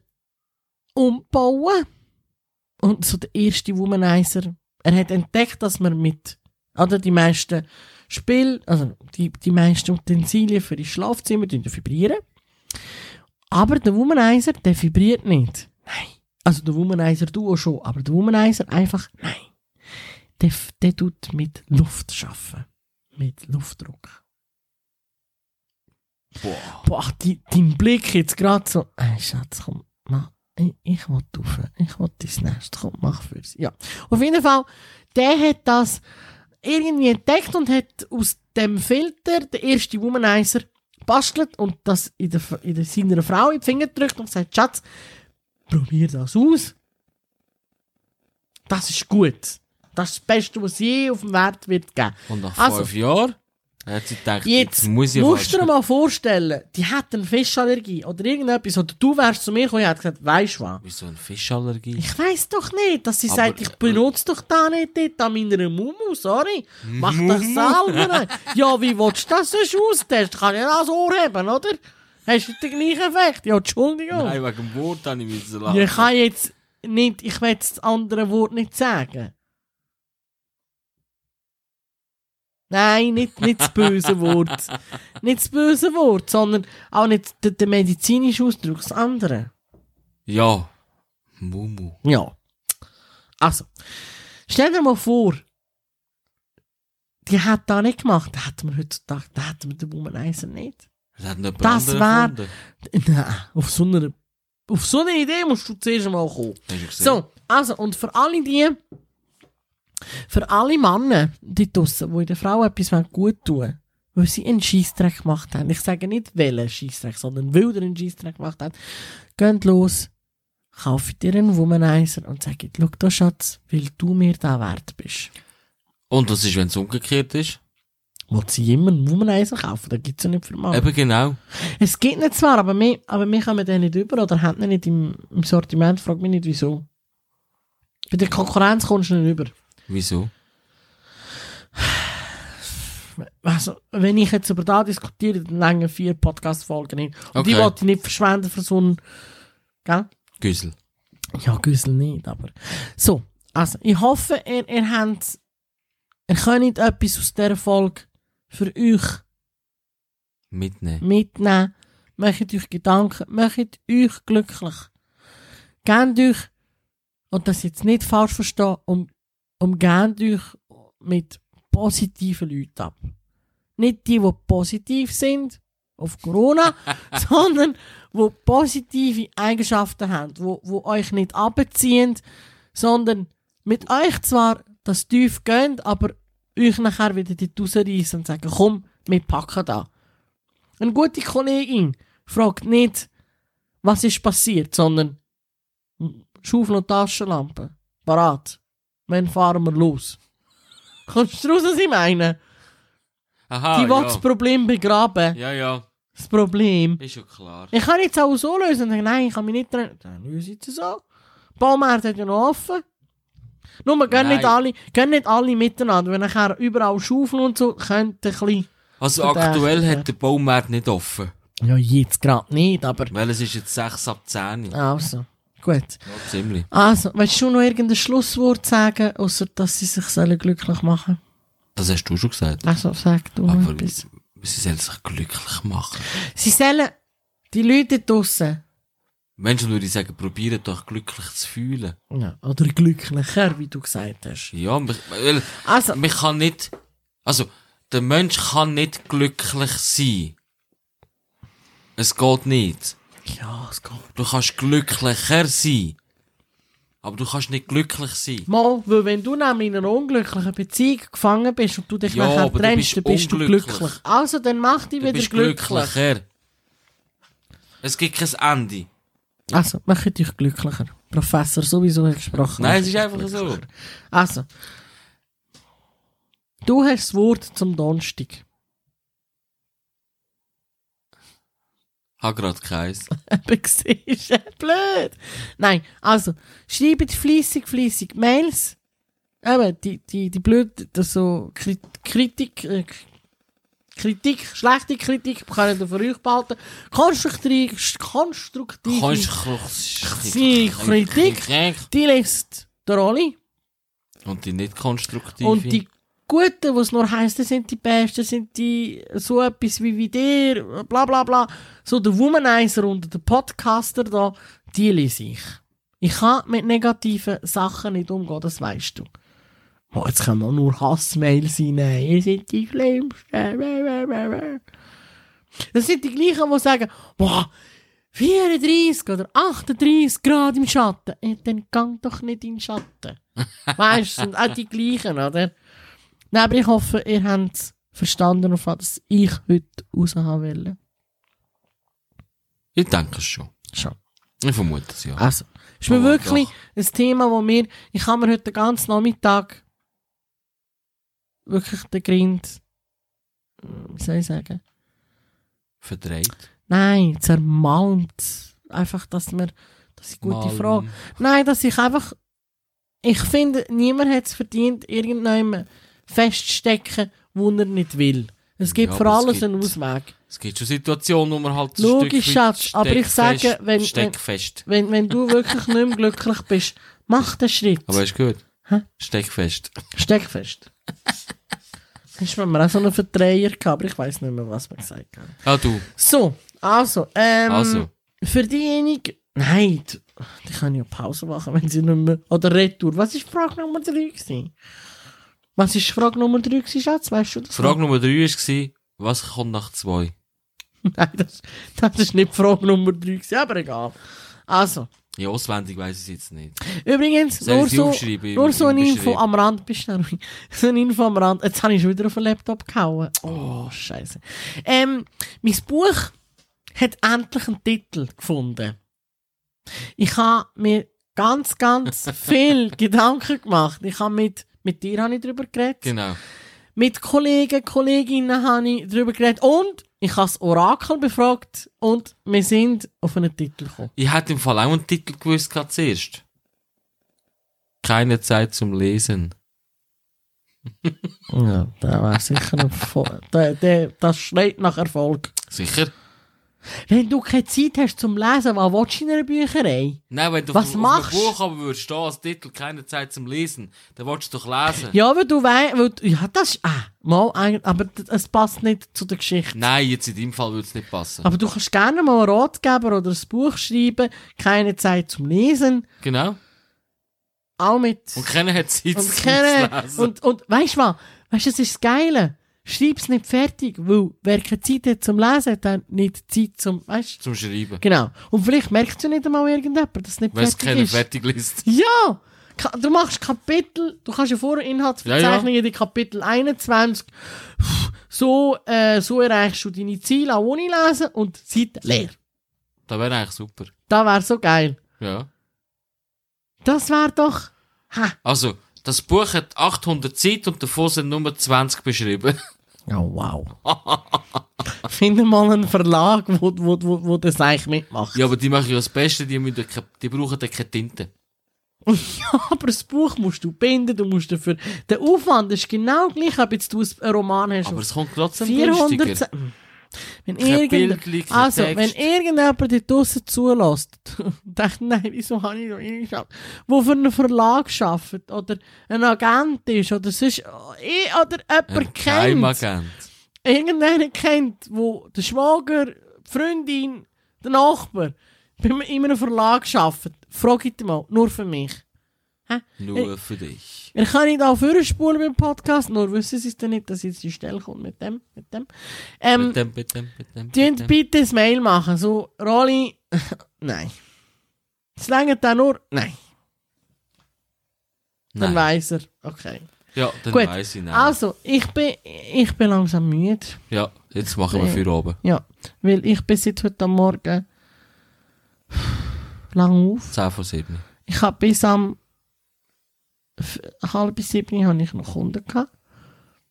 umgebaut. Und so der erste Womanizer. Er hat entdeckt, dass man mit, oder die meisten Spiel, also die, die meisten Utensilien für die Schlafzimmer vibrieren. Aber der Womanizer, der vibriert nicht. Nein. Also der Womanizer Duo schon, aber der Womanizer einfach, nein. Der, der tut mit Luft schaffen. Mit Luftdruck. Boah. Boah, die, dein Blick jetzt gerade so, ey Schatz, komm, mach, ich, ich will rauf, ich will das nächste, komm, mach für's. Ja, auf jeden Fall, der hat das irgendwie entdeckt und hat aus dem Filter den ersten Womanizer bastelt und das in, der, in der, seiner Frau in die Finger gedrückt und gesagt, Schatz, probier das aus. Das ist gut. Das ist das Beste, was je auf dem Wert wird geben. Und nach Also- fünf Jahren hat sie gedacht, Jetzt jetzt muss ich musst du dir mal vorstellen, die hat eine Fischallergie oder irgendetwas, oder du wärst zu mir gekommen und hättest gesagt, weisst du was? Wieso eine Fischallergie? Ich weiss doch nicht, dass sie Aber- sagt, ich benutze doch da nicht dort an meiner Mumu, sorry. Mach das selber. ja, wie willst du das sonst austesten? Kann ich das Ohr haben, oder? Hast du den gleichen Effekt? Ja, Entschuldigung. Nein, wegen dem Wort habe ich müssen lachen. Ja, ich kann jetzt nicht, ich will jetzt das andere Wort nicht sagen. Nein, nicht, nicht das böse Wort. nicht das böse Wort, sondern auch nicht der, der medizinische Ausdruck, das andere. Ja. Mumu. Ja. Also, stell dir mal vor, die hat da nicht gemacht, da hätten wir heutzutage, da hätten wir den Womanizer nicht. Das Das andere wär- erfunden. Nein, auf so eine, auf so eine Idee musst du zuerst mal kommen. So, also, und für alle die, für alle Männer, die draussen, die in der Frau etwas gut tun wollen, weil sie einen Scheissdreck gemacht haben, ich sage nicht welchen Scheissdreck, sondern weil der einen Scheissdreck gemacht hat, geht los, kauft dir einen Womanizer und sagt, schau da Schatz, weil du mir da wert bist. Und was ist, wenn es umgekehrt ist? Wollt sie immer einen Womanizer kaufen, da gibt's ja nicht für Männer. Eben genau. Es geht nicht zwar, aber wir, aber wir kommen den nicht über oder haben ihn nicht im, im Sortiment, frag mich nicht wieso. Bei der Konkurrenz kommst du nicht über. Wieso? Also, wenn ich jetzt über da diskutiere, dann länger vier Podcast-Folgen hin. Und die Okay. wollte ich nicht verschwenden für so einen, gell? Güssel. Ja, Güssel nicht, aber. So, also, ich hoffe, ihr, ihr habt, ihr könnt etwas aus dieser Folge für euch Mitnehmen. mitnehmen. Macht euch Gedanken, macht euch glücklich. Gebt euch, und das jetzt nicht falsch verstehen, um, umgebt euch mit positiven Leuten ab. Nicht die, die positiv sind auf Corona, sondern die positive Eigenschaften haben, wo, wo euch nicht abziehen, sondern mit euch zwar das tief gehen, aber euch nachher wieder die rausreißen und sagen, komm, wir packen da. Eine gute Kollegin fragt nicht, was ist passiert, sondern Schaufel und Taschenlampe. Parat. Wann fahren wir los? Kommst du raus, was ich meine? Aha, Die will ja. das Problem begraben. ja, ja. Das Problem. Ist schon klar. Ich kann jetzt auch so lösen und sagen, nein, ich kann mich nicht trennen. Dann löse ich es so. Die Baumärkte hat ja noch offen. Nur, gehen nicht, alle, gehen nicht alle miteinander. Wenn nachher überall Schaufeln und so, könnt ihr ein bisschen... Also aktuell ja. hat der Baumarkt nicht offen. Ja, jetzt gerade nicht, aber... Weil es ist jetzt 6 ab 10. Also, gut. Ja, ziemlich. Also, willst du noch irgendein Schlusswort sagen, außer dass sie sich sollen glücklich machen Das hast du schon gesagt. Also, sag du Aber etwas. sie sollen sich glücklich machen. Sie sollen die Leute draussen, Menschen würde ich sagen, probieren doch glücklich zu fühlen. ja, oder glücklicher, wie du gesagt hast. Ja, weil Also, man kann nicht, also, der Mensch kann nicht glücklich sein. Es geht nicht. Ja, es geht. Du kannst glücklicher sein. Aber du kannst nicht glücklich sein. Mal, weil wenn du nämlich in einer unglücklichen Beziehung gefangen bist und du dich Ja, nachher trennst, dann bist du glücklich. Also, dann mach dich Du wieder bist glücklich. glücklicher. Es gibt kein Ende. Also, mach dich glücklicher. Professor sowieso hat gesprochen. Nein, es ist einfach so. Also, du hast das Wort zum Donnerstag. Hab grad keins. Eben siehst du, blöd. Nein, also, schreibt fleissig, fleissig Mails. Eben, die, die, die blöd, das so Kri- Kritik, äh, Kritik, schlechte Kritik können ihr für euch behalten. Konstruktiv, konstruktive Sie- Kritik. die liest der Oli. Und die nicht konstruktive. Und die Guten, was nur heisst, das sind die Besten, sind die so etwas wie wie dir, bla bla bla. So der Womanizer und der Podcaster da, die lese ich. Ich kann mit negativen Sachen nicht umgehen, das weißt du. Oh, jetzt können wir nur Hassmails rein. Ihr seid die Schlimmsten. Das sind die gleichen, die sagen, boah, 34 oder 38 Grad im Schatten. Ja, dann gang doch nicht in den Schatten. weißt du, sind auch die gleichen, oder? Nein, aber ich hoffe, ihr habt verstanden, auf was ich heute raus haben will. Ich denke es schon. Schon. Ich vermute es ja. Also, ist mir Oh, wirklich doch. ein Thema, wo mir, ich habe mir heute den ganzen Nachmittag wirklich den Grind, äh, wie soll ich sagen? Verdreht. Nein, zermalmt. Einfach, dass mir, das ist eine gute Mal- Frage. Nein, dass ich einfach, ich finde, niemand hat es verdient, irgendjemandem feststecken, wo er nicht will. Es gibt Ja, für alles gibt- einen Ausweg. Es gibt schon Situationen, wo man halt Logisch, Stück Schatz, aber ich sage, steckfest- wenn- wenn- Steckfest. Wenn, wenn du wirklich nicht mehr glücklich bist, mach den Schritt. Aber ist gut. Hä? Steckfest. Steckfest. Hast du mir auch so einen Verdreher gehabt, aber ich weiß nicht mehr, was man gesagt hat. Ah, du. So, also, ähm, Also. für diejenigen, nein, die, die können ja Pause machen, wenn sie nicht mehr, oder Retour. Was ist Frage Nummer 3 gewesen? Was ist Frage Nummer 3 gewesen, Schatz? Weißt du das? Frage Nummer drei war, was kommt nach zwei? Nein, das, das ist nicht Frage Nummer 3 gewesen, aber egal. Also, Ja, auswendig weiss ich es jetzt nicht. übrigens, Soll nur so, nur so eine Info am Rand, bist du. So eine Info am Rand. Jetzt habe ich schon wieder auf den Laptop gehauen. Oh, scheiße. Ähm, mein Buch hat endlich einen Titel gefunden. Ich habe mir ganz, ganz viel Gedanken gemacht. Ich habe mit, mit dir habe ich darüber geredet. Genau. Mit Kollegen, Kolleginnen habe ich darüber geredet. Und ich habe das Orakel befragt und wir sind auf einen Titel gekommen. Ich hätte im Fall auch einen Titel gewusst gehabt zuerst. Keine Zeit zum Lesen. Ja, der war sicher ein Erfolg. Der, der, das schreit nach Erfolg. Sicher? Wenn du keine Zeit hast zum Lesen, was willst du in einer Bücherei? Nein, wenn du Was auf, auf machst einem Buch aber würdest stehen als Titel keine Zeit zum Lesen, dann willst du doch lesen. Ja, weil du weißt, ja, das ist, ah, mal, aber es passt nicht zu der Geschichte. Nein, jetzt in deinem Fall würde es nicht passen. Aber du kannst gerne mal einen Ratgeber oder ein Buch schreiben, keine Zeit zum Lesen, Genau. auch mit, Und keiner hat Zeit und zum keine, Lesen. und, und, weißt du was, weißt du, das ist das Geile. Schreib's nicht fertig, weil, wer keine Zeit hat zum Lesen, hat dann nicht Zeit zum, weißt zum Schreiben. Genau. Und vielleicht merkst du nicht einmal irgendjemand, dass es nicht Wenn es fertig keiner ist. fertig liest. Ja! Du machst Kapitel, du kannst ja vorher Inhaltsbezeichnungen, die Kapitel 21, so, äh, so erreichst du deine Ziele auch ohne Lesen und Zeit leer. Das wäre eigentlich super. Das wäre so geil. Ja. Das wäre doch, ha. Also, das Buch hat 800 Seiten und davon sind nur 20 beschrieben. Oh, wow. Finde mal einen Verlag, wo, wo, wo, wo das eigentlich mitmacht. ja, aber die machen ja das Beste, die, müssen die brauchen dann keine Tinte. Ja, aber das Buch musst du binden, du musst dafür, der Aufwand ist genau gleich, ob jetzt du einen Roman hast. Aber es kommt trotzdem 400 günstiger. Wenn irgend, also, wenn irgendjemand dort draussen zulässt, denkt, nein, wieso habe ich noch reingeschaut, wo für einen Verlag arbeitet, oder ein Agent ist, oder sonst, eh, oder jemand kennt, Geheimagent. irgendeinen kennt, wo der Schwager, die Freundin, der Nachbar, bei in einem Verlag arbeitet, frag ich mal, nur für mich. Nur für dich. Wir können nicht auch vorspulen beim Podcast, nur wissen sie es dann nicht, dass jetzt die Stelle kommt mit dem, mit dem. Ähm, Mit dem, mit dem, mit dem, mit dem. bitte ein Mail machen. So, Rolli, nein. Es längert dann nur, nein. Dann weiss er, okay. Ja, dann Gut. weiss ich nicht. Also, ich bin, ich bin langsam müde. Ja, jetzt machen wir für oben. Ja, weil ich bin seit heute am Morgen lang auf. 10 vor 7. Ich habe bis am halb sieben habe ich noch Kunden gehabt.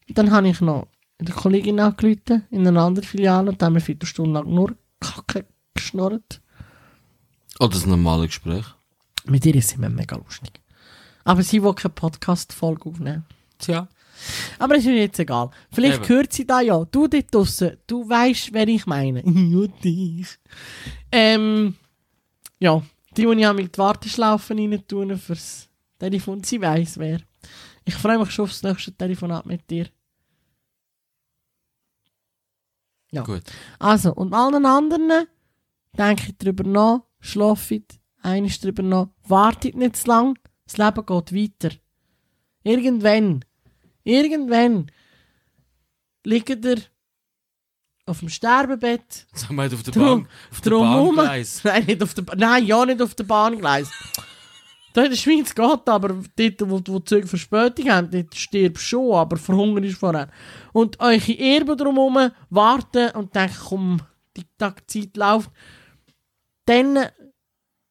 Dann habe ich noch eine Kollegin angerufen in einer anderen Filiale und dann haben wir eine Viertelstunde lang nur Kacke geschnurrt. Oh, das normale Gespräch. Mit ihr ist sie mir mega lustig. Aber sie will keine Podcast-Folge aufnehmen. Tja. Aber ist mir jetzt egal. Vielleicht Eben. hört sie da ja. Du dort draussen, du weißt, wer ich meine. ja, dich. Ähm, ja, die, die ich mit Warteschlaufen rein tun fürs Telefon, sie weiss wer. Ich freue mich schon aufs nächste Telefonat mit dir. Ja. Gut. Also, und allen anderen denke ich darüber nach, schlaft eines drüber noch, wartet nicht zu lang, das Leben geht weiter. Irgendwann, irgendwann liegt ihr auf dem Sterbebett. Sag mal, auf der Bahn, auf der Bahngleis. Nein, nicht auf der Nein, ja nicht auf der Bahngleis. Da in der Schweiz geht aber dort, wo, wo die Züge Verspätung haben, dort stirbst du schon, aber verhungern ist vorher. Und eure Erben drumherum warten und denken, komm, die Tag Zeit läuft. Dann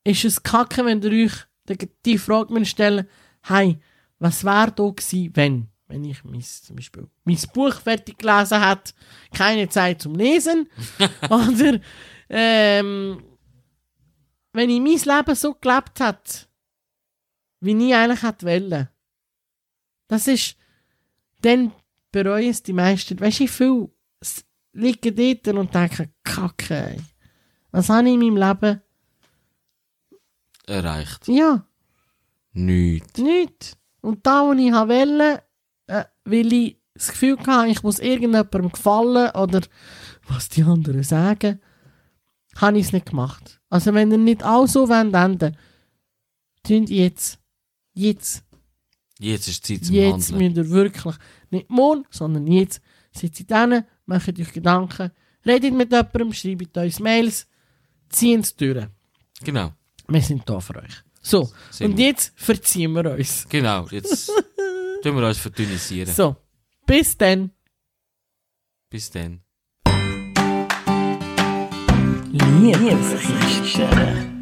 ist es kacke, wenn ihr euch die, die Frage stellen hey, was wäre da gewesen, wenn? Wenn ich mein, zum Beispiel mein Buch fertig gelesen hätte, keine Zeit zum Lesen, oder ähm, wenn ich mein Leben so gelebt hätte, wie ich eigentlich hätte wollen. Das ist, dann bereuen es die meisten. Weißt du, viel liegen dort und denken, Kacke, ey. was habe ich in meinem Leben? Erreicht. Ja, Nichts. nichts. Und da, wo ich wollen, äh, weil ich das Gefühl hatte, ich muss irgendjemandem gefallen oder was die anderen sagen, habe ich es nicht gemacht. Also wenn ihr nicht auch so wollt enden, tun jetzt, jetzt, Jetzt ist die Zeit zum jetzt Handeln. müsst ihr wirklich, nicht morgen, sondern jetzt, sitzt dann, macht euch Gedanken, redet mit jemandem, schreibt uns Mails, zieht es durch. Genau. Wir sind da für euch. So, Sind und wir. jetzt verziehen wir uns. Genau, jetzt tun wir uns verdünnisieren. So, bis dann. Bis dann. Liebesgeschichte.